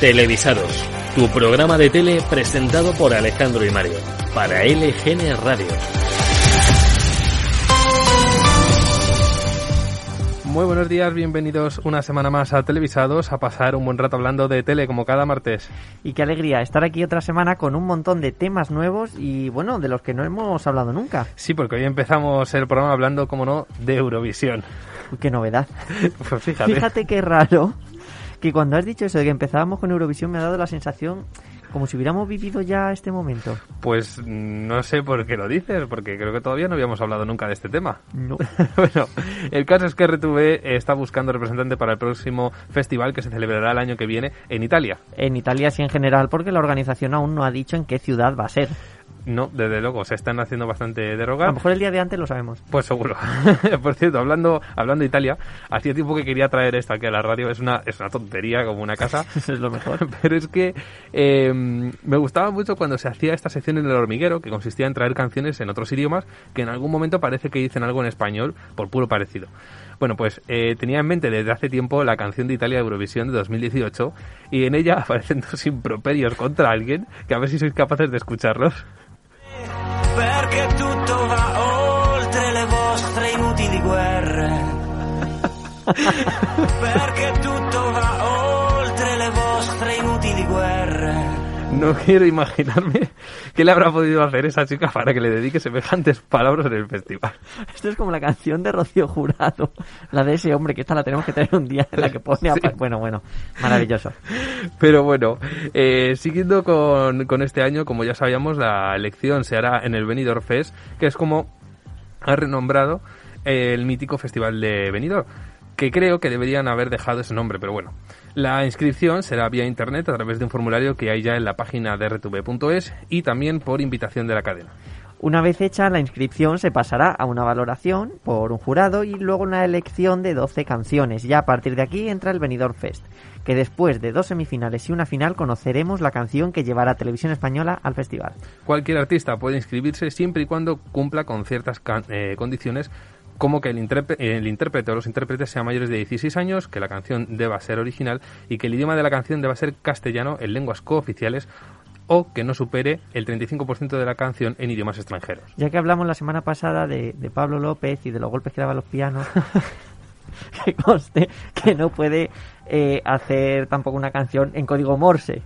Televisados, tu programa de tele presentado por Alejandro y Mario, para LGN Radio. Muy buenos días, bienvenidos una semana más a Televisados a pasar un buen rato hablando de tele como cada martes. Y qué alegría estar aquí otra semana con un montón de temas nuevos y bueno, de los que no hemos hablado nunca. Sí, porque hoy empezamos el programa hablando, como no, de Eurovisión. Uy, qué novedad. Pues fíjate. Fíjate qué raro que cuando has dicho eso de que empezábamos con Eurovisión me ha dado la sensación como si hubiéramos vivido ya este momento. Pues no sé por qué lo dices, porque creo que todavía no habíamos hablado nunca de este tema. No. bueno, el caso es que RTV está buscando representante para el próximo festival que se celebrará el año que viene en Italia. En Italia sí en general, porque la organización aún no ha dicho en qué ciudad va a ser. No, desde luego, se están haciendo bastante A derogar. lo mejor el día de antes lo sabemos. Pues seguro. Por cierto, hablando, hablando de Italia, hacía tiempo que quería traer esto aquí a la radio. Es una, es una tontería como una casa. Es lo mejor. Pero es que eh, me gustaba mucho cuando se hacía esta sección en el hormiguero, que consistía en traer canciones en otros idiomas, que en algún momento parece que dicen algo en español, por puro parecido. Bueno, pues eh, tenía en mente desde hace tiempo la canción de Italia de Eurovisión de 2018, y en ella aparecen dos improperios contra alguien, que a ver si sois capaces de escucharlos. Perché tutto va oltre le vostre inutili guerre. perché tutto No quiero imaginarme qué le habrá podido hacer esa chica para que le dedique semejantes palabras en el festival. Esto es como la canción de Rocío Jurado, la de ese hombre que esta la tenemos que tener un día en la que pone a... Sí. Bueno, bueno, maravilloso. Pero bueno, eh, siguiendo con, con este año, como ya sabíamos, la elección se hará en el Benidorm Fest, que es como ha renombrado el mítico festival de Benidorm, que creo que deberían haber dejado ese nombre, pero bueno. La inscripción será vía internet a través de un formulario que hay ya en la página de rtv.es y también por invitación de la cadena. Una vez hecha la inscripción se pasará a una valoración por un jurado y luego una elección de 12 canciones. Ya a partir de aquí entra el Benidorm Fest, que después de dos semifinales y una final conoceremos la canción que llevará Televisión Española al festival. Cualquier artista puede inscribirse siempre y cuando cumpla con ciertas eh, condiciones como que el, el intérprete o los intérpretes sean mayores de 16 años, que la canción deba ser original y que el idioma de la canción deba ser castellano en lenguas cooficiales o que no supere el 35% de la canción en idiomas extranjeros. Ya que hablamos la semana pasada de, de Pablo López y de los golpes que daban los pianos, que conste que no puede eh, hacer tampoco una canción en código Morse.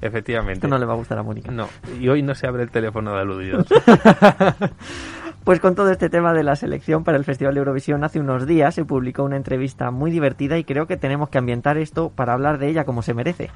Efectivamente. Esto no le va a gustar a Mónica. No, y hoy no se abre el teléfono de aludidos. Pues con todo este tema de la selección para el Festival de Eurovisión, hace unos días se publicó una entrevista muy divertida y creo que tenemos que ambientar esto para hablar de ella como se merece.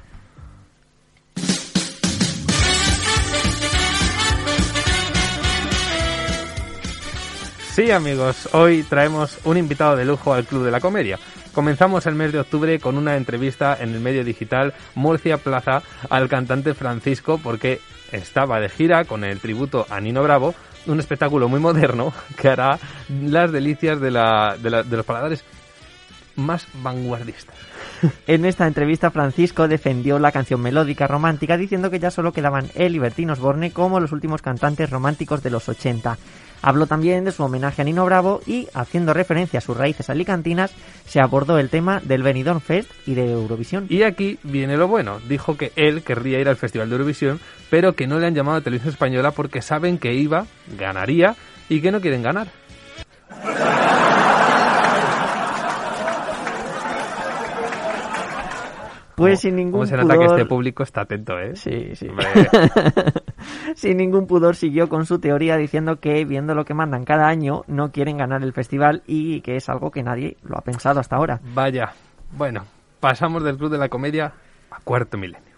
Sí, amigos, hoy traemos un invitado de lujo al Club de la Comedia. Comenzamos el mes de octubre con una entrevista en el medio digital Murcia Plaza al cantante Francisco porque estaba de gira con el tributo a Nino Bravo, un espectáculo muy moderno que hará las delicias de, la, de, la- de los paladares más vanguardistas. En esta entrevista, Francisco defendió la canción melódica romántica diciendo que ya solo quedaban él y Bertín Osborne como los últimos cantantes románticos de los 80. Habló también de su homenaje a Nino Bravo y, haciendo referencia a sus raíces alicantinas, se abordó el tema del Benidorm Fest y de Eurovisión. Y aquí viene lo bueno. Dijo que él querría ir al Festival de Eurovisión, pero que no le han llamado a Televisión Española porque saben que iba, ganaría y que no quieren ganar. Pues sin ningún ¿Cómo se nota que este público está atento, eh? Sí, sí. Sin ningún pudor siguió con su teoría diciendo que viendo lo que mandan cada año no quieren ganar el festival y que es algo que nadie lo ha pensado hasta ahora. Vaya. Bueno, pasamos del Club de la Comedia a cuarto milenio.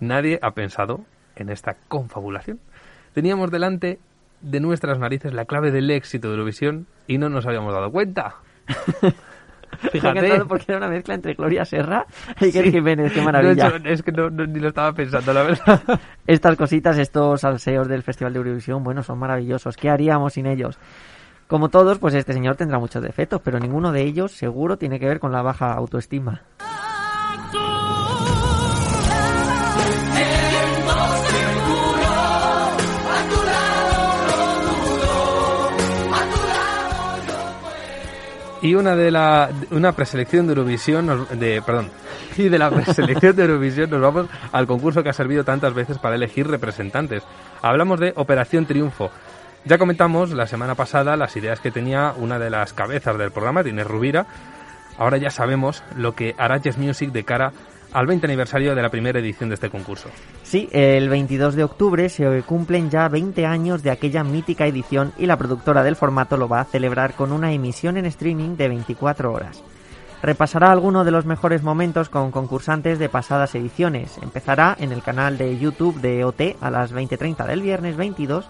Nadie ha pensado en esta confabulación. Teníamos delante de nuestras narices la clave del éxito de Eurovisión y no nos habíamos dado cuenta. Fíjate. porque era una mezcla entre Gloria Serra y Iker Sí. Jiménez, qué maravilla. es que no, no- ni lo estaba pensando, la verdad. Estas cositas, estos salseos del Festival de Eurovisión, bueno, son maravillosos. ¿Qué haríamos sin ellos? Como todos, pues este señor tendrá muchos defectos, pero ninguno de ellos seguro tiene que ver con la baja autoestima. Y una de la una preselección de Eurovisión nos- de perdón, Y de la selección de Eurovisión nos vamos al concurso que ha servido tantas veces para elegir representantes. Hablamos de Operación Triunfo. Ya comentamos la semana pasada las ideas que tenía una de las cabezas del programa, Inés Rubira. Ahora ya sabemos lo que hará Jazz Music de cara al 20 aniversario de la primera edición de este concurso. Sí, el 22 de octubre se cumplen ya 20 años de aquella mítica edición y la productora del formato lo va a celebrar con una emisión en streaming de 24 horas. Repasará algunos de los mejores momentos con concursantes de pasadas ediciones. Empezará en el canal de YouTube de OT a las 20.30 del viernes 22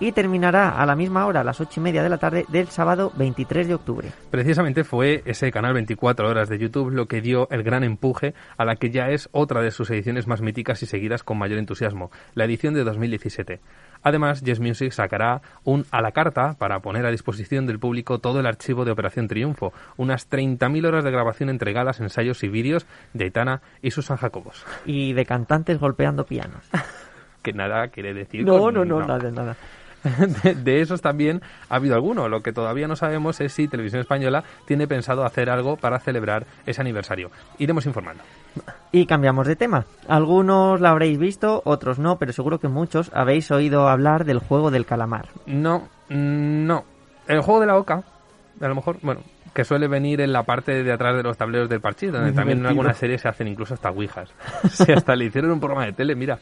y terminará a la misma hora, a las ocho y media de la tarde del sábado 23 de octubre. Precisamente fue ese canal 24 horas de YouTube lo que dio el gran empuje a la que ya es otra de sus ediciones más míticas y seguidas con mayor entusiasmo, la edición de 2017. Además, Yes Music sacará un a la carta para poner a disposición del público todo el archivo de Operación Triunfo, unas 30.000 horas de grabación entre galas, ensayos y vídeos de Aitana y Susan Jacobos. Y de cantantes golpeando pianos. que nada quiere decir. No, con- no, no, nada, nada. de, de esos también ha habido alguno. Lo que todavía no sabemos es si Televisión Española tiene pensado hacer algo para celebrar ese aniversario. Iremos informando. Y cambiamos de tema. Algunos la habréis visto, otros no, pero seguro que muchos habéis oído hablar del juego del calamar. No, mm, no. El juego de la oca, a lo mejor, bueno, que suele venir en la parte de atrás de los tableros del parchís, donde también en algunas series se hacen incluso hasta ouijas. Si hasta le hicieron un programa de tele, mira.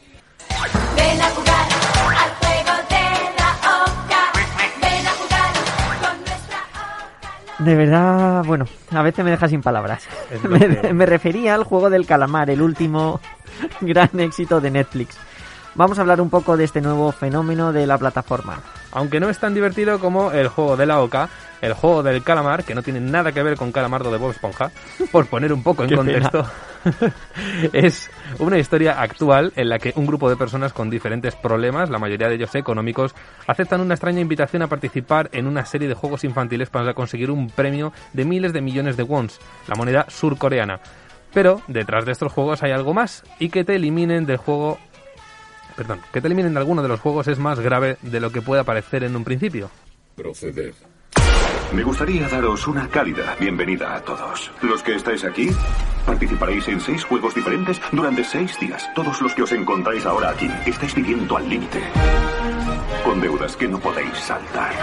De verdad, bueno, a veces me deja sin palabras. Me, me refería al juego del calamar, el último gran éxito de Netflix. Vamos a hablar un poco de este nuevo fenómeno de la plataforma. Aunque no es tan divertido como el juego de la oca, el juego del calamar, que no tiene nada que ver con Calamardo de Bob Esponja, por poner un poco en contexto, es una historia actual en la que un grupo de personas con diferentes problemas, la mayoría de ellos económicos, aceptan una extraña invitación a participar en una serie de juegos infantiles para conseguir un premio de miles de millones de wons, la moneda surcoreana. Pero detrás de estos juegos hay algo más y que te eliminen del juego perdón, que te eliminen de alguno de los juegos es más grave de lo que pueda parecer en un principio. Proceder. Me gustaría daros una cálida bienvenida a todos. Los que estáis aquí, participaréis en seis juegos diferentes durante seis días. Todos los que os encontráis ahora aquí estáis viviendo al límite. Con deudas que no podéis saltar.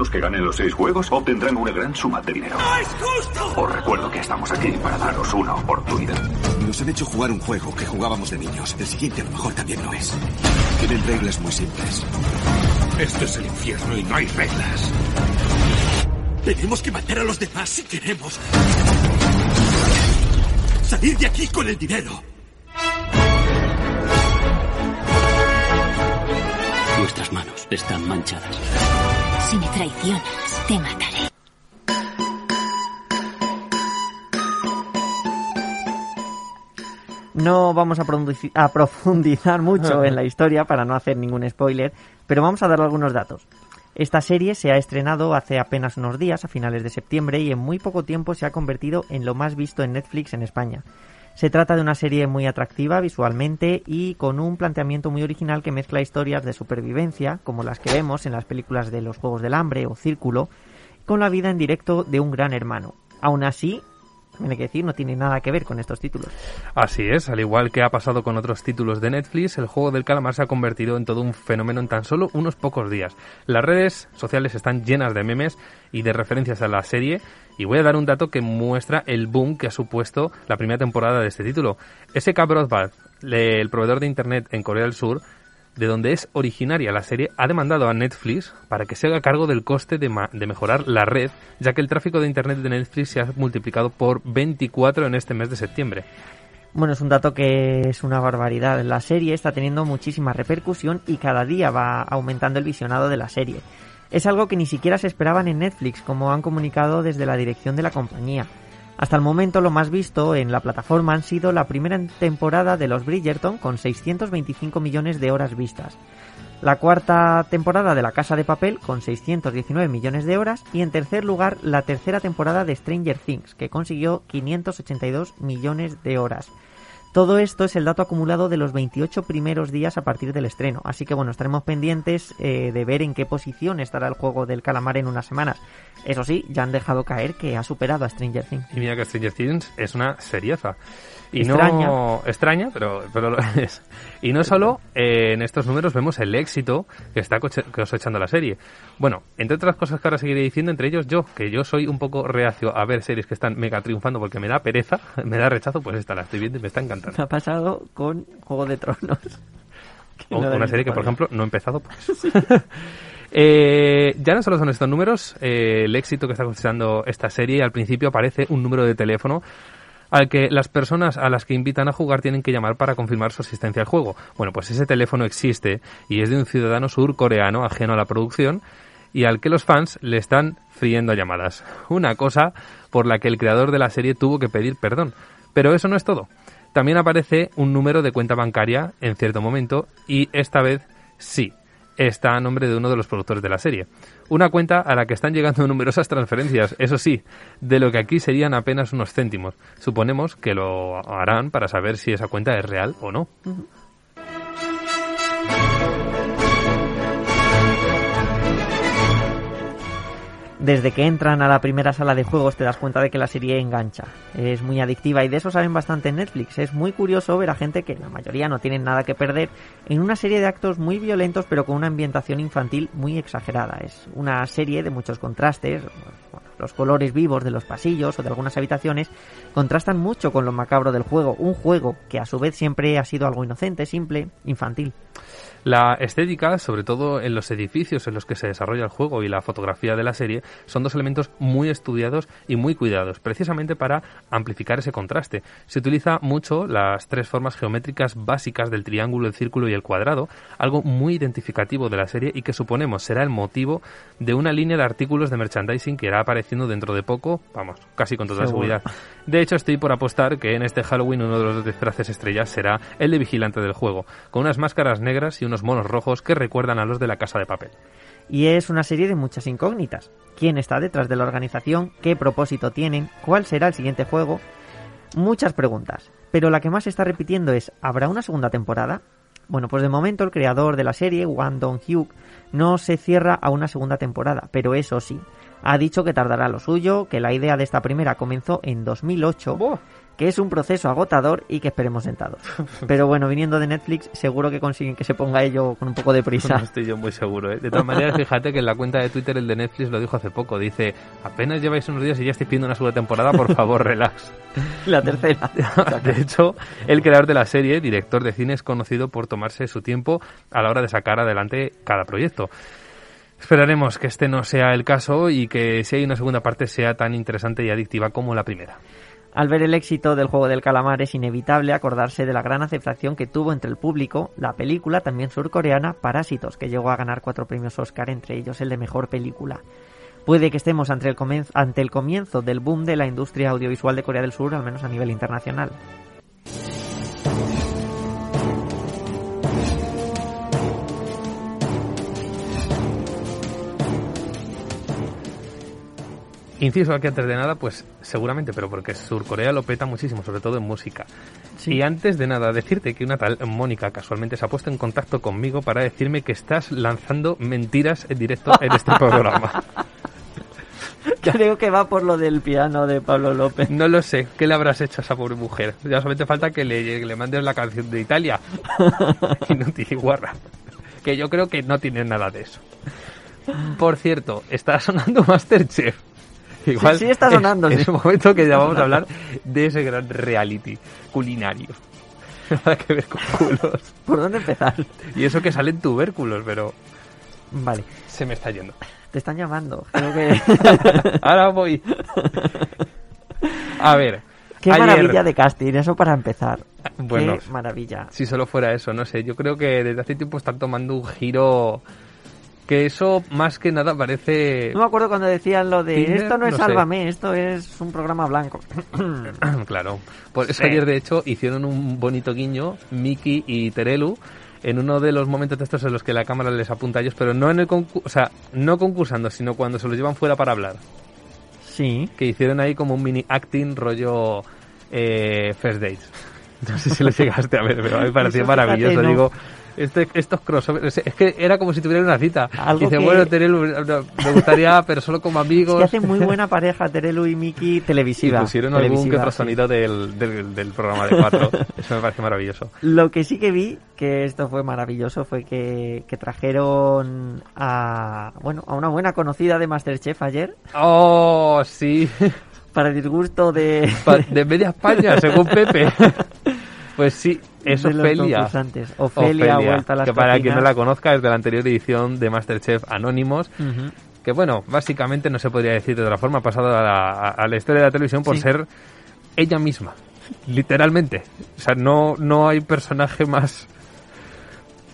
Los que ganen los seis juegos obtendrán una gran suma de dinero. ¡No es justo! Os recuerdo que estamos aquí para daros una oportunidad. Nos han hecho jugar un juego que jugábamos de niños. El siguiente a lo mejor también lo es. Tienen reglas muy simples. Esto es el infierno y no hay reglas. Tenemos que matar a los demás si queremos. Salir de aquí con el dinero. Nuestras manos están manchadas. Si me traicionas, te mataré. No vamos a, a profundizar mucho en la historia para no hacer ningún spoiler, pero vamos a dar algunos datos. Esta serie se ha estrenado hace apenas unos días, a finales de septiembre, y en muy poco tiempo se ha convertido en lo más visto en Netflix en España. Se trata de una serie muy atractiva visualmente y con un planteamiento muy original que mezcla historias de supervivencia, como las que vemos en las películas de los Juegos del Hambre o Círculo, con la vida en directo de un gran hermano. Aún así, también que decir, no tiene nada que ver con estos títulos. Así es, al igual que ha pasado con otros títulos de Netflix, el juego del calamar se ha convertido en todo un fenómeno en tan solo unos pocos días. Las redes sociales están llenas de memes y de referencias a la serie y voy a dar un dato que muestra el boom que ha supuesto la primera temporada de este título. SK Broadband, el proveedor de internet en Corea del Sur, de donde es originaria la serie, ha demandado a Netflix para que se haga cargo del coste de, de mejorar la red, ya que el tráfico de internet de Netflix se ha multiplicado por 24 en este mes de septiembre. Bueno, es un dato que es una barbaridad. La serie está teniendo muchísima repercusión y cada día va aumentando el visionado de la serie. Es algo que ni siquiera se esperaban en Netflix, como han comunicado desde la dirección de la compañía. Hasta el momento lo más visto en la plataforma han sido la primera temporada de Los Bridgerton con 625 millones de horas vistas. La cuarta temporada de La Casa de Papel con 619 millones de horas y en tercer lugar la tercera temporada de Stranger Things que consiguió 582 millones de horas. Todo esto es el dato acumulado de los 28 primeros días a partir del estreno. Así que bueno, estaremos pendientes eh, de ver en qué posición estará el juego del calamar en unas semanas. Eso sí, ya han dejado caer que ha superado a Stranger Things. Y mira que Stranger Things es una serieza. Y Extraña. no extraña, pero, pero lo es. Y no solo eh, en estos números vemos el éxito que está cosechando la serie. Bueno, entre otras cosas que ahora seguiré diciendo, entre ellos yo, que yo soy un poco reacio a ver series que están mega triunfando porque me da pereza, me da rechazo, pues esta la estoy viendo y me está encantando. Me ha pasado con Juego de Tronos. O no una serie que, por ejemplo, no he empezado por eso. Eh, ya no solo son estos números, eh, el éxito que está cosechando esta serie, al principio aparece un número de teléfono al que las personas a las que invitan a jugar tienen que llamar para confirmar su asistencia al juego. Bueno, pues ese teléfono existe y es de un ciudadano surcoreano ajeno a la producción y al que los fans le están friendo llamadas. Una cosa por la que el creador de la serie tuvo que pedir perdón. Pero eso no es todo. También aparece un número de cuenta bancaria en cierto momento y esta vez sí, está a nombre de uno de los productores de la serie. Una cuenta a la que están llegando numerosas transferencias, eso sí, de lo que aquí serían apenas unos céntimos. Suponemos que lo harán para saber si esa cuenta es real o no. Desde que entran a la primera sala de juegos te das cuenta de que la serie engancha. Es muy adictiva y de eso saben bastante en Netflix. Es muy curioso ver a gente que la mayoría no tienen nada que perder en una serie de actos muy violentos pero con una ambientación infantil muy exagerada. Es una serie de muchos contrastes. Los colores vivos de los pasillos o de algunas habitaciones contrastan mucho con lo macabro del juego. Un juego que a su vez siempre ha sido algo inocente, simple, infantil. La estética, sobre todo en los edificios en los que se desarrolla el juego y la fotografía de la serie, son dos elementos muy estudiados y muy cuidados, precisamente para amplificar ese contraste. Se utiliza mucho las tres formas geométricas básicas del triángulo, el círculo y el cuadrado, algo muy identificativo de la serie y que suponemos será el motivo de una línea de artículos de merchandising que irá apareciendo dentro de poco, vamos, casi con toda Seguro. seguridad. De hecho, estoy por apostar que en este Halloween uno de los disfraces estrellas será el de vigilante del juego, con unas máscaras negras y unos monos rojos que recuerdan a los de la casa de papel. Y es una serie de muchas incógnitas. ¿Quién está detrás de la organización? ¿Qué propósito tienen? ¿Cuál será el siguiente juego? Muchas preguntas. Pero la que más se está repitiendo es, ¿habrá una segunda temporada? Bueno, pues de momento el creador de la serie, Wang Dong-hyuk, no se cierra a una segunda temporada, pero eso sí, ha dicho que tardará lo suyo, que la idea de esta primera comenzó en 2008, que es un proceso agotador y que esperemos sentados. Pero bueno, viniendo de Netflix, seguro que consiguen que se ponga ello con un poco de prisa. No estoy yo muy seguro. ¿eh? De todas maneras, fíjate que en la cuenta de Twitter el de Netflix lo dijo hace poco. Dice, apenas lleváis unos días y ya estoy pidiendo una segunda temporada, por favor, relax. La tercera. de hecho, el creador de la serie, director de cine, es conocido por tomarse su tiempo a la hora de sacar adelante cada proyecto. Esperaremos que este no sea el caso y que si hay una segunda parte sea tan interesante y adictiva como la primera. Al ver el éxito del juego del calamar es inevitable acordarse de la gran aceptación que tuvo entre el público la película también surcoreana Parásitos, que llegó a ganar cuatro premios Oscar, entre ellos el de mejor película. Puede que estemos ante el, comienzo, ante el comienzo del boom de la industria audiovisual de Corea del Sur, al menos a nivel internacional. Inciso aquí antes de nada, pues seguramente, pero porque Surcorea lo peta muchísimo, sobre todo en música. Y antes de nada, decirte que una tal Mónica casualmente se ha puesto en contacto conmigo para decirme que estás lanzando mentiras en directo en este programa. Creo que va por lo del piano de Pablo López. No lo sé, ¿qué le habrás hecho a esa pobre mujer? Ya solamente falta que le, le mandes la canción de Italia. Y guarra. Que yo creo que no tiene nada de eso. Por cierto, está sonando Masterchef. Igual Sí, sí está sonando, Es, sí. momento que ya vamos a hablar de ese gran reality culinario. Nada que ver con culos. ¿Por dónde empezar? Y eso que salen tubérculos, pero Vale, se me está yendo. te están llamando. Creo que... Ahora voy. A ver. Qué ayer- maravilla de casting, eso para empezar. Bueno, Qué maravilla. Si solo fuera eso, no sé. Yo creo que desde hace tiempo están tomando un giro que eso más que nada parece... No me acuerdo cuando decían lo de Tinder, esto no es no sé. Sálvame, esto es un programa blanco. claro. Por eso Sí. ayer, de hecho, hicieron un bonito guiño, Miki y Terelu, en uno de los momentos de estos en los que la cámara les apunta a ellos, pero no en el concurso, o sea, no concursando, sino cuando se los llevan fuera para hablar. Sí. Que hicieron ahí como un mini acting rollo eh, First Dates. No sé si lo llegaste a ver, pero a mí me pareció fíjate, maravilloso. no. Digo, este, estos crossovers, es que era como si tuvieran una cita. Algo y dice, que- bueno, Terelu, me gustaría, pero solo como Es amigos. que hacen muy buena pareja Terelu y Miki Y televisiva. pusieron algún que televisiva, otro sí. sonido del, del, del programa de cuatro. Eso me parece maravilloso. Lo que sí que vi, que esto fue maravilloso, fue que, que trajeron a, bueno, a una buena conocida de Masterchef ayer, Oh, sí. para disgusto de, Pa- De media España, según Pepe. Pues sí, es de Ofelia. Ofelia, ha vuelto a las que para quien no la conozca es de la anterior edición de Masterchef Anónimos. Que bueno, básicamente no se podría decir de otra forma, ha pasado a la, a- a la historia de la televisión por Sí. ser ella misma. Literalmente. O sea, no, no hay personaje más.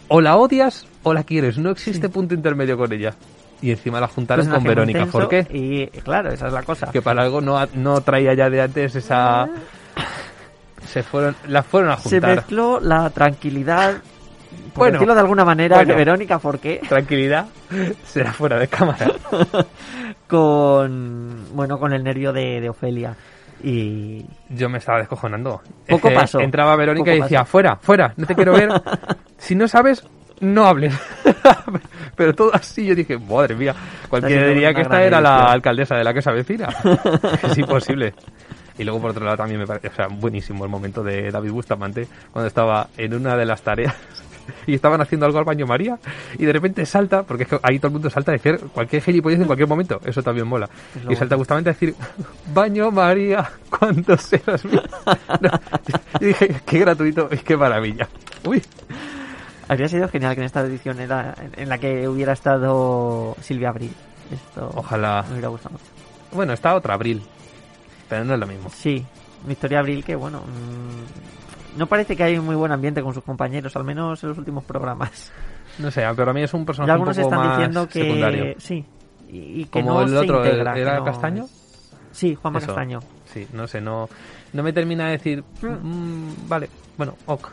O la odias o la quieres. No existe punto intermedio con ella. Y encima la juntaron con Verónica intenso Forqué. Y claro, esa es la cosa. Que para algo no, no traía ya de antes esa. Se fueron, la fueron a Se juntar. mezcló la tranquilidad, por Bueno, decirlo de alguna manera, bueno. de Verónica Forqué Tranquilidad, será fuera de cámara. con, bueno, con el nervio de, de Ofelia. Y Yo me estaba descojonando. Poco pasó. Entraba Verónica y decía, fuera, fuera, no te quiero ver. si no sabes, no hables. Pero todo así, yo dije, madre mía, cualquiera diría que esta era la alcaldesa de la que se avecina. es imposible. Y luego, por otro lado, también me parece, o sea, buenísimo el momento de David Bustamante cuando estaba en una de las tareas y estaban haciendo algo al baño María y de repente salta, porque es que ahí todo el mundo salta a decir cualquier gilipollez en cualquier momento, eso también mola. Y salta Bustamante a decir, baño María, cuando seas mía. No, y dije, qué gratuito y qué maravilla. Uy, habría sido genial que en esta edición era en, en la que hubiera estado Silvia Abril. Esto ojalá. me hubiera gustado mucho. Bueno, está otra Abril, pero no es lo mismo. Sí, Victoria Abril, que bueno, mm, no parece que hay un muy buen ambiente con sus compañeros, al menos en los últimos programas. No sé, pero a mí es un Y personaje un poco están más diciendo que secundario. sí, y, y que Como no el se otro, integra, ¿era no Castaño? es- Sí, Juanma Eso. Castaño. Sí, no sé, no, no me termina de decir, mm, vale, bueno, ok,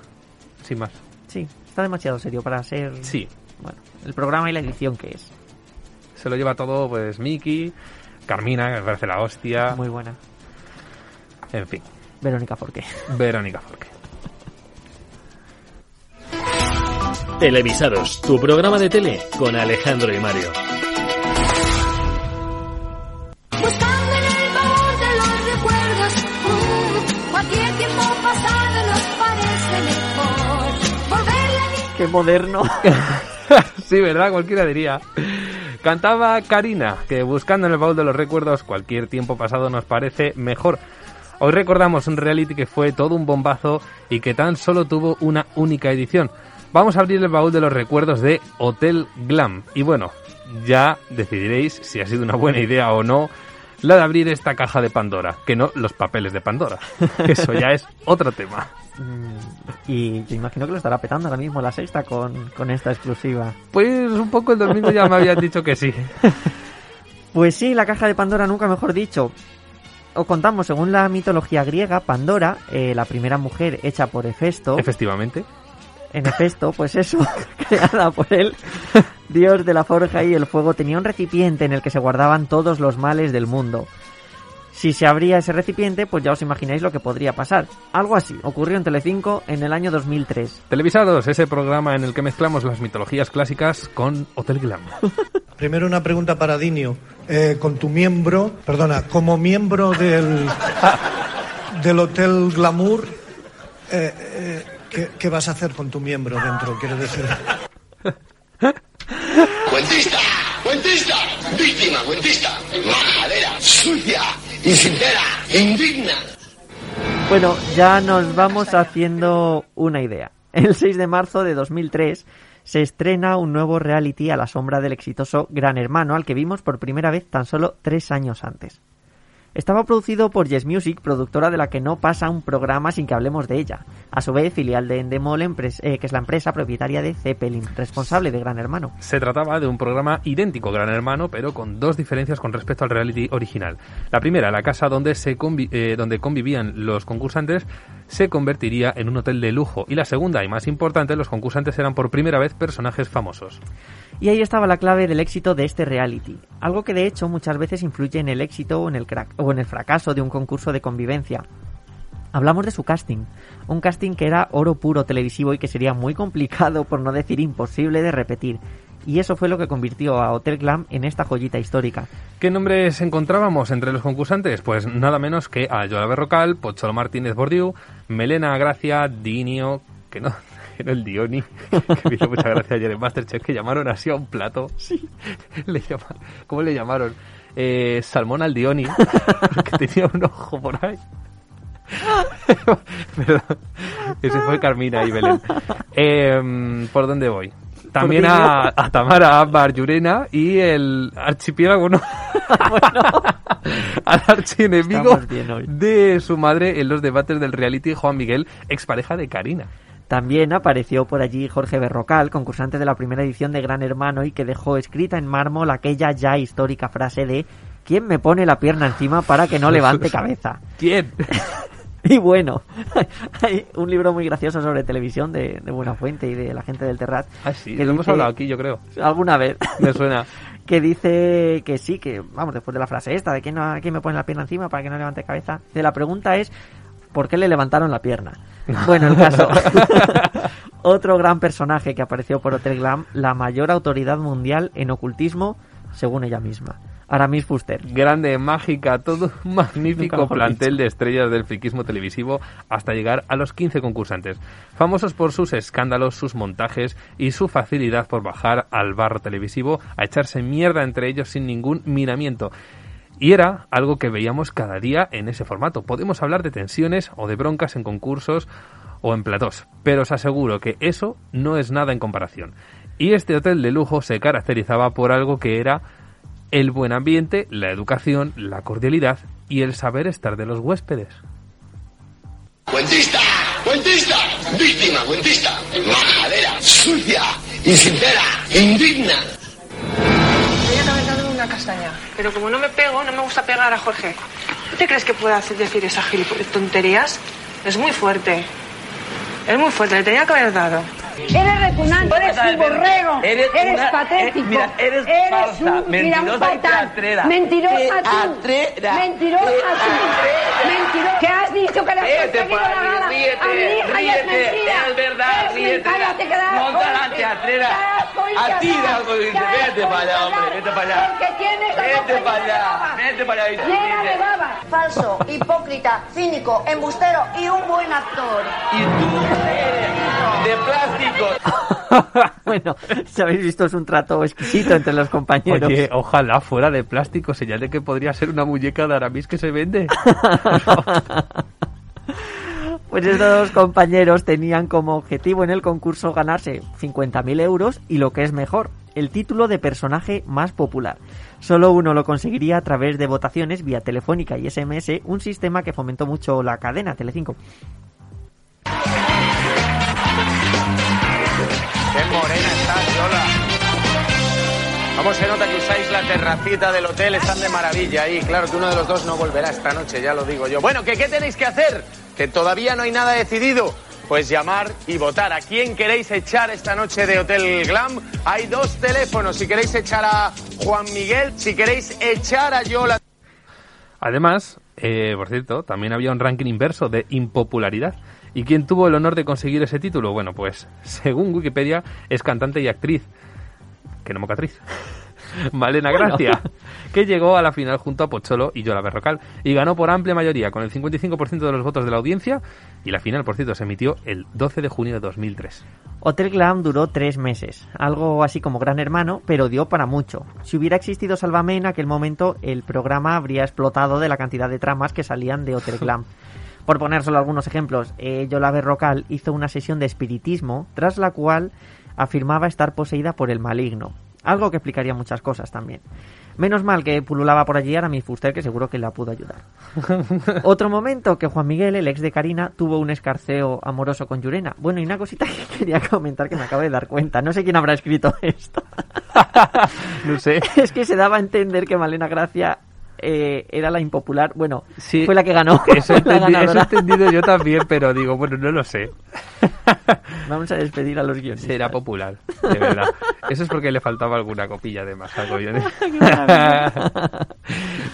sin más. Sí, está demasiado serio para ser Sí, bueno, el programa y la edición que es. se lo lleva todo, pues, Miki, Carmina, que me parece la hostia, Muy buena. En fin, Verónica Forqué. Verónica Forqué. Televisados, tu programa de tele con Alejandro y Mario. Buscando en el baúl de los recuerdos, cualquier tiempo pasado nos parece mejor. Volverle a vivir. Qué moderno. sí, ¿verdad? Cualquiera diría. Cantaba Karina, que buscando en el baúl de los recuerdos cualquier tiempo pasado nos parece mejor. Hoy recordamos un reality que fue todo un bombazo y que tan solo tuvo una única edición. Vamos a abrir el baúl de los recuerdos de Hotel Glam. Y bueno, ya decidiréis si ha sido una buena idea o no la de abrir esta caja de Pandora, que no los papeles de Pandora. Eso ya es otro tema. Mm, y yo imagino que lo estará petando ahora mismo la sexta con, con esta exclusiva. Pues un poco el domingo ya me habían dicho que sí. Pues sí, la caja de Pandora, nunca mejor dicho. Os contamos, según la mitología griega, Pandora, eh, la primera mujer hecha por Hefesto, Efectivamente. en Hefesto, pues eso, creada por él, dios de la forja y el fuego, tenía un recipiente en el que se guardaban todos los males del mundo. Si se abría ese recipiente, pues ya os imagináis lo que podría pasar. Algo así ocurrió en Telecinco en el año 2003. Televisados, ese programa en el que mezclamos las mitologías clásicas con Hotel Glam. Primero una pregunta para Dinio. Eh, con tu miembro, perdona, como miembro del, del Hotel Glamour, eh, eh, ¿qué, qué vas a hacer con tu miembro dentro? Quiero decir. Cuentista, cuentista, víctima, cuentista, majadera, sucia, indigna. Bueno, ya nos vamos haciendo una idea. El 6 de marzo de 2003 se estrena un nuevo reality a la sombra del exitoso Gran Hermano, al que vimos por primera vez tan solo tres años antes. Estaba producido por Yes Music, productora de la que no pasa un programa sin que hablemos de ella. A su vez, filial de Endemol, eh, que es la empresa propietaria de Zeppelin, responsable de Gran Hermano. Se trataba de un programa idéntico a Gran Hermano, pero con dos diferencias con respecto al reality original. La primera, la casa donde, se eh, donde convivían los concursantes, se convertiría en un hotel de lujo. Y la segunda, y más importante, los concursantes eran por primera vez personajes famosos. Y ahí estaba la clave del éxito de este reality, algo que de hecho muchas veces influye en el éxito o en el, crack, o en el fracaso de un concurso de convivencia. Hablamos de su casting, un casting que era oro puro televisivo y que sería muy complicado, por no decir imposible, de repetir. Y eso fue lo que convirtió a Hotel Glam en esta joyita histórica. ¿Qué nombres encontrábamos entre los concursantes? Pues nada menos que a Yola Berrocal, Pocholo Martínez Bordiú, Melena Gracia, Dinio, que no, era el Dioni, que me hizo mucha gracia ayer en Masterchef, que llamaron así a un plato. Sí. Le llamaron, ¿Cómo le llamaron? Eh, salmón al Dioni, que tenía un ojo por ahí. Perdón. Ese fue Carmina y Belén. Eh, ¿Por dónde voy? También a, a Tamara Ámbar Llurena y el archipiélago, ¿no? Al archienemigo de su madre en los debates del reality Juan Miguel, expareja de Karina. También apareció por allí Jorge Berrocal, concursante de la primera edición de Gran Hermano y que dejó escrita en mármol aquella ya histórica frase de ¿Quién me pone la pierna encima para que no levante cabeza? ¿Quién? Y bueno, hay un libro muy gracioso sobre televisión de, de Buenafuente y de la gente del Terrat. Ah, sí, que lo hemos hablado aquí, yo creo. Alguna vez. Me suena. que dice que sí, que vamos, después de la frase esta, de quién, no- quién me pone la pierna encima para que no levante cabeza. De la pregunta es, ¿por qué le levantaron la pierna? Bueno, el caso. Otro gran personaje que apareció por Hotel Glam, la mayor autoridad mundial en ocultismo, según ella misma. Aramis Fuster. Grande, mágica, todo un magnífico plantel de estrellas del friquismo televisivo hasta llegar a los 15 concursantes. Famosos por sus escándalos, sus montajes y su facilidad por bajar al barro televisivo a echarse mierda entre ellos sin ningún miramiento. Y era algo que veíamos cada día en ese formato. Podemos hablar de tensiones o de broncas en concursos o en platós, pero os aseguro que eso no es nada en comparación. Y este hotel de lujo se caracterizaba por algo que era el buen ambiente, la educación, la cordialidad y el saber estar de los huéspedes. Cuentista, cuentista, víctima, cuentista, majadera, sucia, insincera, indigna. Castaña, pero como no me pego, no me gusta pegar a Jorge. ¿Tú te crees que pueda decir esas tonterías? Es muy fuerte. Es muy fuerte, le tenía que haber dado. Eres repugnante, eres un borrego, Eres eres, una- patético, eh, mira, eres falsa, un, mira, un mentirosa tú, mentirosa tú, mentirosa, que has dicho que le has conseguido la gala ríete, a mi hija y es mentira, es verdad, es ríete. cállate, que das Monta la teatrera. A ti da que das vete para allá, hombre, vete para allá. el que tiene esa Vete para allá, vete para allá. Llena de baba. Falso, hipócrita, cínico, embustero y un buen actor. Y tú eres de plástico. bueno, si habéis visto es un trato exquisito entre los compañeros. Oye, ojalá fuera de plástico, señal de que podría ser una muñeca de Aramis que se vende. Pues estos dos compañeros tenían como objetivo en el concurso ganarse 50.000 euros y lo que es mejor, el título de personaje más popular. Solo uno lo conseguiría a través de votaciones vía telefónica y SMS, un sistema que fomentó mucho la cadena Telecinco. Morena estás, Lola. Vamos, se nota que usáis la terracita del hotel, están de maravilla ahí. Claro que uno de los dos no volverá esta noche, ya lo digo yo. Bueno, ¿que ¿qué tenéis que hacer? Que todavía no hay nada decidido. Pues llamar y votar. ¿A quién queréis echar esta noche de Hotel Glam? Hay dos teléfonos. Si queréis echar a Juan Miguel, si queréis echar a Yola. Además, eh, por cierto, también había un ranking inverso de impopularidad. ¿Y quién tuvo el honor de conseguir ese título? Bueno, pues, según Wikipedia, es cantante y actriz. Que no mocatriz. Malena Bueno. Gracia, que llegó a la final junto a Pocholo y Yola Berrocal y ganó por amplia mayoría con el 55% de los votos de la audiencia y la final, por cierto, se emitió el 12 de junio de 2003. Hotel Glam duró tres meses, algo así como Gran Hermano, pero dio para mucho. Si hubiera existido Sálvame en aquel momento, el programa habría explotado de la cantidad de tramas que salían de Hotel Glam. Por poner solo algunos ejemplos, eh, Berrocal hizo una sesión de espiritismo, tras la cual afirmaba estar poseída por el maligno. Algo que explicaría muchas cosas también. Menos mal que pululaba por allí Aramis Fuster, que seguro que la pudo ayudar. Otro momento que Juan Miguel, el ex de Karina, tuvo un escarceo amoroso con Yurena. Bueno, y una cosita que quería comentar que me acabo de dar cuenta. No sé quién habrá escrito esto. No sé. es que se daba a entender que Malena Gracia eh, era la impopular. Bueno, Sí, fue la que ganó. Eso he, eso entendido yo también, pero digo, bueno, no lo sé. Vamos a despedir a los guionistas. Será popular, de verdad. Eso es porque le faltaba alguna copilla de más al.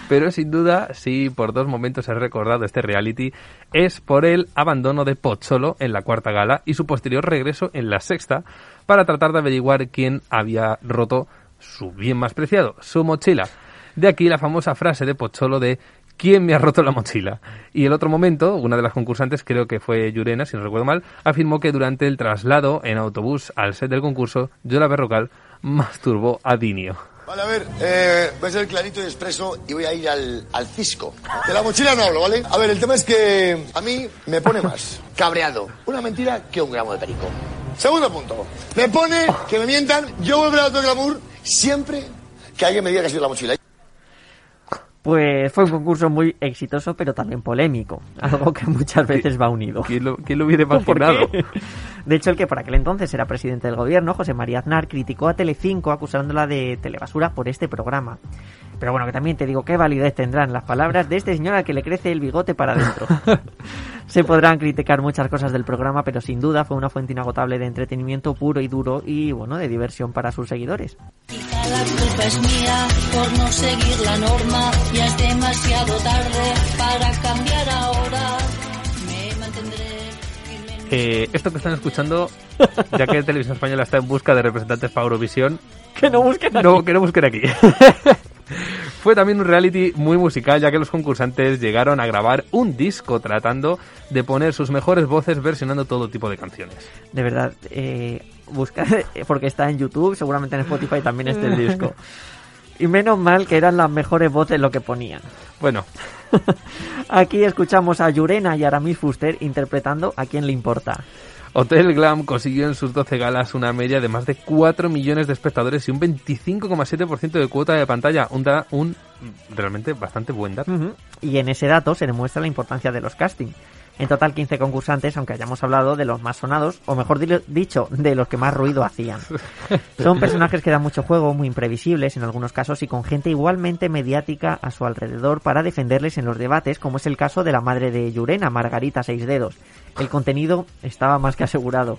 Pero sin duda, si por dos momentos he recordado este reality, es por el abandono de Pozzolo en la cuarta gala y su posterior regreso en la sexta para tratar de averiguar quién había roto su bien más preciado, su mochila. De aquí la famosa frase de Pozzolo de ¿Quién me ha roto la mochila? Y el otro momento, una de las concursantes, creo que fue Yurena, si no recuerdo mal, afirmó que durante el traslado en autobús al set del concurso, Yola Berrocal masturbó a Dinio. Vale, a ver, eh, voy a ser clarito y expreso y voy a ir al, al cisco. De la mochila no hablo, ¿vale? A ver, el tema es que a mí me pone más cabreado una mentira que un gramo de perico. Segundo punto, me pone que me mientan, yo volveré a otro glamour siempre que alguien me diga que ha sido la mochila. Pues fue un concurso muy exitoso, pero también polémico. Algo que muchas veces va unido. ¿Quién lo, quién lo hubiera ¿Por imaginado? De hecho, el que por aquel entonces era presidente del gobierno, José María Aznar, criticó a Telecinco acusándola de telebasura por este programa. Pero bueno, que también te digo, ¿qué validez tendrán las palabras de este señor al que le crece el bigote para adentro? Se podrán criticar muchas cosas del programa, pero sin duda fue una fuente inagotable de entretenimiento puro y duro y, bueno, de diversión para sus seguidores. La culpa es mía por no seguir la norma. Ya es demasiado tarde para cambiar ahora. Me mantendré. Eh, esto que están escuchando, ya que Televisión Española está en busca de representantes para Eurovisión, que no busquen aquí. No, que no busquen aquí. Fue también un reality muy musical, ya que los concursantes llegaron a grabar un disco tratando de poner sus mejores voces versionando todo tipo de canciones. De verdad, eh, busca, porque está en YouTube, seguramente en Spotify también está el disco. Y menos mal que eran las mejores voces lo que ponían. Bueno, Aquí escuchamos a Yurena y Aramis Fuster interpretando a quien le importa. Hotel Glam consiguió en sus 12 galas una media de más de 4 millones de espectadores y un 25,7% de cuota de pantalla. Un, da- un realmente bastante buen dato. Y en ese dato se demuestra la importancia de los castings. En total 15 concursantes, aunque hayamos hablado de los más sonados, o mejor dicho, de los que más ruido hacían. Son personajes que dan mucho juego, muy imprevisibles en algunos casos y con gente igualmente mediática a su alrededor para defenderles en los debates, como es el caso de la madre de Yurena, Margarita Seis Dedos. El contenido estaba más que asegurado.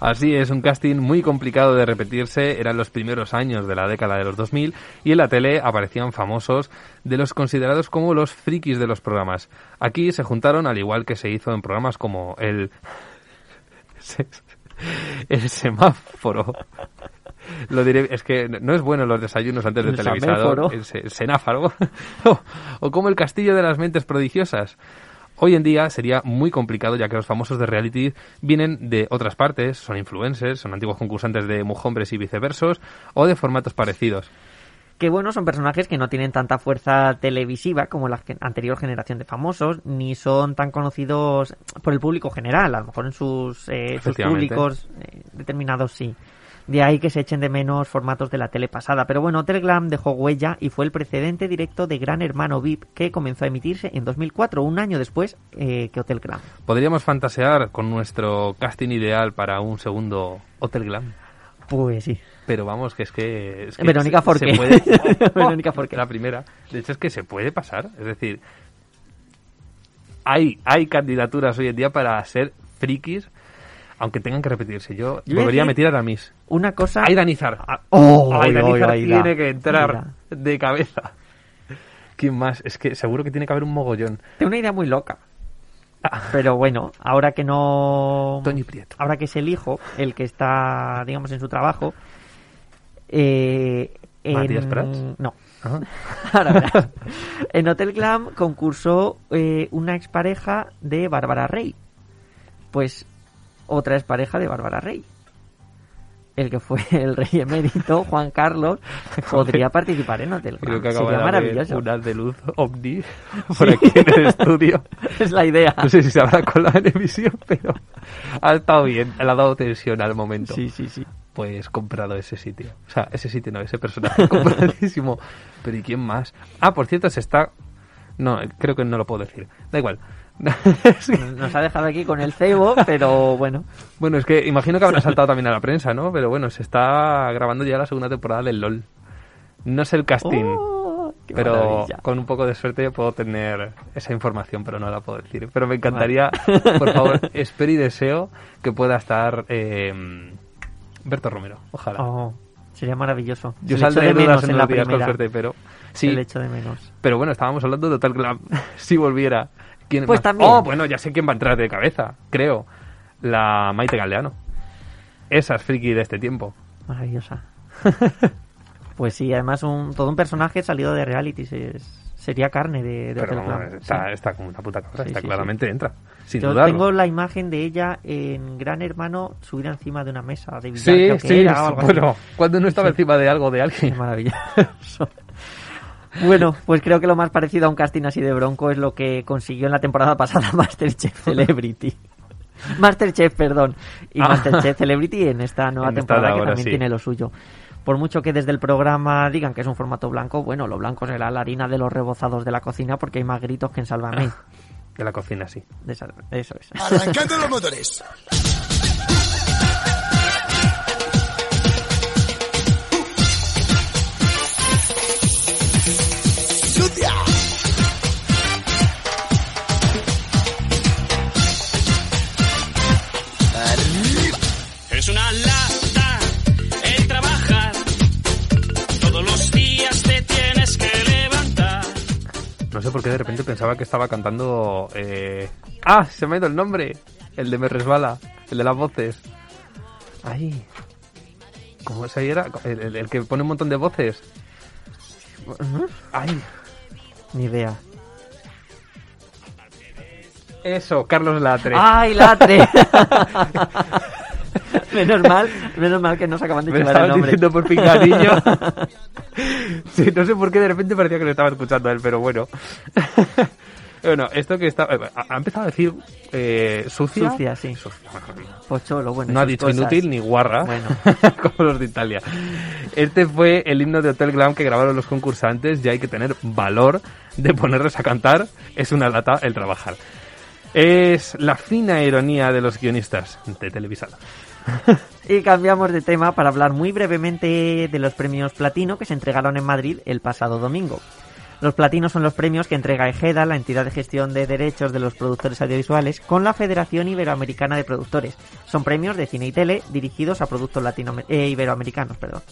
Así es, un casting muy complicado de repetirse. Eran los primeros años de la década de los 2000 y en la tele aparecían famosos de los considerados como los frikis de los programas. Aquí se juntaron, al igual que se hizo en programas como el. el semáforo. Lo diré, es que no es bueno los desayunos antes del El televisado. semáforo. El, el o como el castillo de las mentes prodigiosas. Hoy en día sería muy complicado ya que los famosos de reality vienen de otras partes, son influencers, son antiguos concursantes de Mujombres y viceversos, o de formatos parecidos. que bueno, son personajes que no tienen tanta fuerza televisiva como la anterior generación de famosos, ni son tan conocidos por el público general, a lo mejor en sus, eh, sus públicos eh, determinados sí. De ahí que se echen de menos formatos de la tele pasada. Pero bueno, Telegram dejó huella y fue el precedente directo de Gran Hermano VIP que comenzó a emitirse en 2004, un año después eh, que Hotel Glam. ¿Podríamos fantasear con nuestro casting ideal para un segundo Hotel Glam? Pues sí. Pero vamos, que es que... es que Verónica Forqué. puede- Verónica Forqué. La primera. De hecho, es que se puede pasar. Es decir, hay, hay candidaturas hoy en día para ser frikis, aunque tengan que repetirse. Yo, volvería a meter a Aramis. Una cosa... Aidanizar. Oh, Aidanizar tiene que entrar de cabeza. ¿Quién más? Es que seguro que tiene que haber un mogollón. Tengo una idea muy loca. Pero bueno, ahora que no. Toñi Prieto. Ahora que es el hijo, el que está, digamos, en su trabajo. Eh, en- ¿Matías Prats? No. Ah. Ahora verás. En Hotel Glam concursó eh, una expareja de Bárbara Rey. Pues otra expareja de Bárbara Rey. El que fue el rey emérito, Juan Carlos, podría participar en Hotel. Creo que Sería maravilloso. un de luz ovni por aquí en el estudio. Es la idea. No sé si se habrá colado en emisión, pero ha estado bien. Le ha dado tensión al momento. Sí, sí, sí. Pues comprado ese sitio. O sea, ese sitio no, ese personaje compradísimo. Pero ¿y quién más? Ah, por cierto, se está... No, creo que no lo puedo decir. Da igual. Es Nos ha dejado aquí con el cebo, pero bueno. Bueno, es que imagino que habrá saltado también a la prensa, ¿no? Pero bueno, se está grabando ya la segunda temporada del LOL. No sé el casting. Oh, pero maravilla. con un poco de suerte puedo tener esa información, pero no la puedo decir. Pero me encantaría, por favor, espero y deseo que pueda estar eh, Berto Romero. Ojalá. Oh, sería maravilloso. Yo saldré de menos en la días con primera. suerte, pero sí. Se le echo de menos. Pero bueno, estábamos hablando de Hotel Glam. si volviera. ¿Quién Pues más? también. Oh, bueno, ya sé quién va a entrar de cabeza, creo. La Maite Galdeano. Esa es friki de este tiempo. Maravillosa. pues sí, además un, todo un personaje salido de realities. es- sería carne de, de Pero Hotel está, sí. está como una puta cabra. Sí, está sí, claramente entra. Sin Yo dudarlo. tengo la imagen de ella en Gran Hermano subida encima de una mesa de billar, Sí, sí, era, bueno, cuando no estaba encima de algo de alguien. Qué maravilloso. Bueno, pues creo que lo más parecido a un casting así de bronco es lo que consiguió en la temporada pasada Masterchef Celebrity. Masterchef, perdón. Y Ah. Masterchef Celebrity en esta nueva En esta temporada que también sí. tiene lo suyo. Por mucho que desde el programa digan que es un formato blanco, bueno, lo blanco será la harina de los rebozados de la cocina porque hay más gritos que en Sálvame. De la cocina, sí. De Sal- Eso es. Arrancando los motores. Es una lata el trabajar. Todos los días te tienes que levantar. No sé por qué de repente pensaba que estaba cantando. eh, ¡Ah! Se me ha ido el nombre. El de Me Resbala. El de las voces. ¡Ay! ¿Cómo se era? El, el- el que pone un montón de voces. ¡Ay! Ni idea. Eso, Carlos Latre. ¡Ay, Latre! menos mal, menos mal que nos acaban de llevar el nombre. diciendo por pingadillo. sí, no sé por qué de repente parecía que lo estaba escuchando a él, pero bueno. bueno, esto que está... Ha ha empezado a decir eh, sucia. Sucia, sí. Pocholo, bueno. no ha dicho cosas. inútil ni guarra, Bueno. como los de Italia. Este fue el himno de Hotel Glam que grabaron los concursantes y hay que tener valor de ponerlos a cantar. Es una lata el trabajar. Es la fina ironía de los guionistas de Televisada. Y cambiamos de tema para hablar muy brevemente de los premios Platino que se entregaron en Madrid el pasado domingo. Los Platinos son los premios que entrega EGEDA, la entidad de gestión de derechos de los productores audiovisuales, con la Federación Iberoamericana de Productores. Son premios de cine y tele dirigidos a productos latino eh, iberoamericanos. Perdón.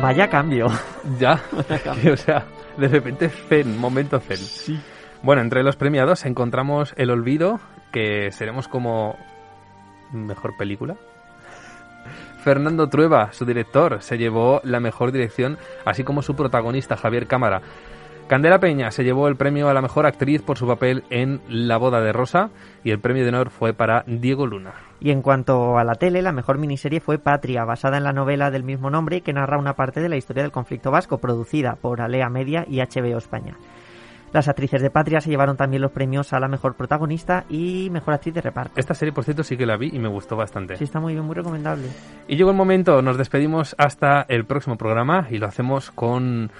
Vaya cambio. Ya, o sea, de repente zen, momento zen. Bueno, entre los premiados encontramos El Olvido, que seremos como mejor película. Fernando Trueba, su director, se llevó la mejor dirección, así como su protagonista, Javier Cámara. Candela Peña se llevó el premio a la mejor actriz por su papel en La boda de Rosa y el premio de honor fue para Diego Luna. Y en cuanto a la tele, la mejor miniserie fue Patria, basada en la novela del mismo nombre que narra una parte de la historia del conflicto vasco, producida por Alea Media y HBO España. Las actrices de Patria se llevaron también los premios a la mejor protagonista y mejor actriz de reparto. Esta serie, por cierto, sí que la vi y me gustó bastante. Sí, está muy bien, muy recomendable. Y llegó el momento, nos despedimos hasta el próximo programa y lo hacemos con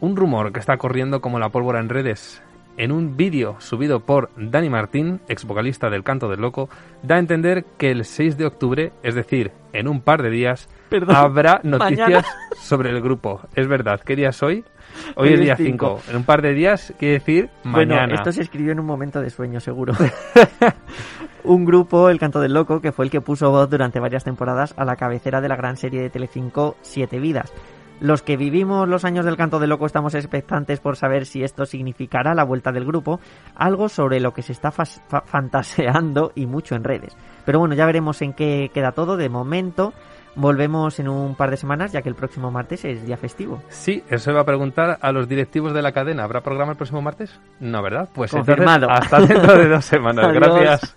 un rumor que está corriendo como la pólvora en redes. En un vídeo subido por Dani Martín, ex vocalista del Canto del Loco, da a entender que el 6 de octubre, es decir, en un par de días, Perdón, habrá noticias mañana. sobre el grupo. Es verdad, ¿qué día es hoy? Hoy, Hoy es día cinco. 5. En un par de días, quiere decir mañana. Bueno, esto se escribió en un momento de sueño, seguro. un grupo, El Canto del Loco, que fue el que puso voz durante varias temporadas a la cabecera de la gran serie de Telecinco Siete Vidas. Los que vivimos los años del Canto del Loco estamos expectantes por saber si esto significará la vuelta del grupo, algo sobre lo que se está fa- fantaseando y mucho en redes. Pero bueno, ya veremos en qué queda todo. De momento, volvemos en un par de semanas, ya que el próximo martes es día festivo. Sí, eso iba a preguntar a los directivos de la cadena. ¿Habrá programa el próximo martes? No, ¿verdad? Pues Confirmado. entonces, hasta dentro de dos semanas. Gracias.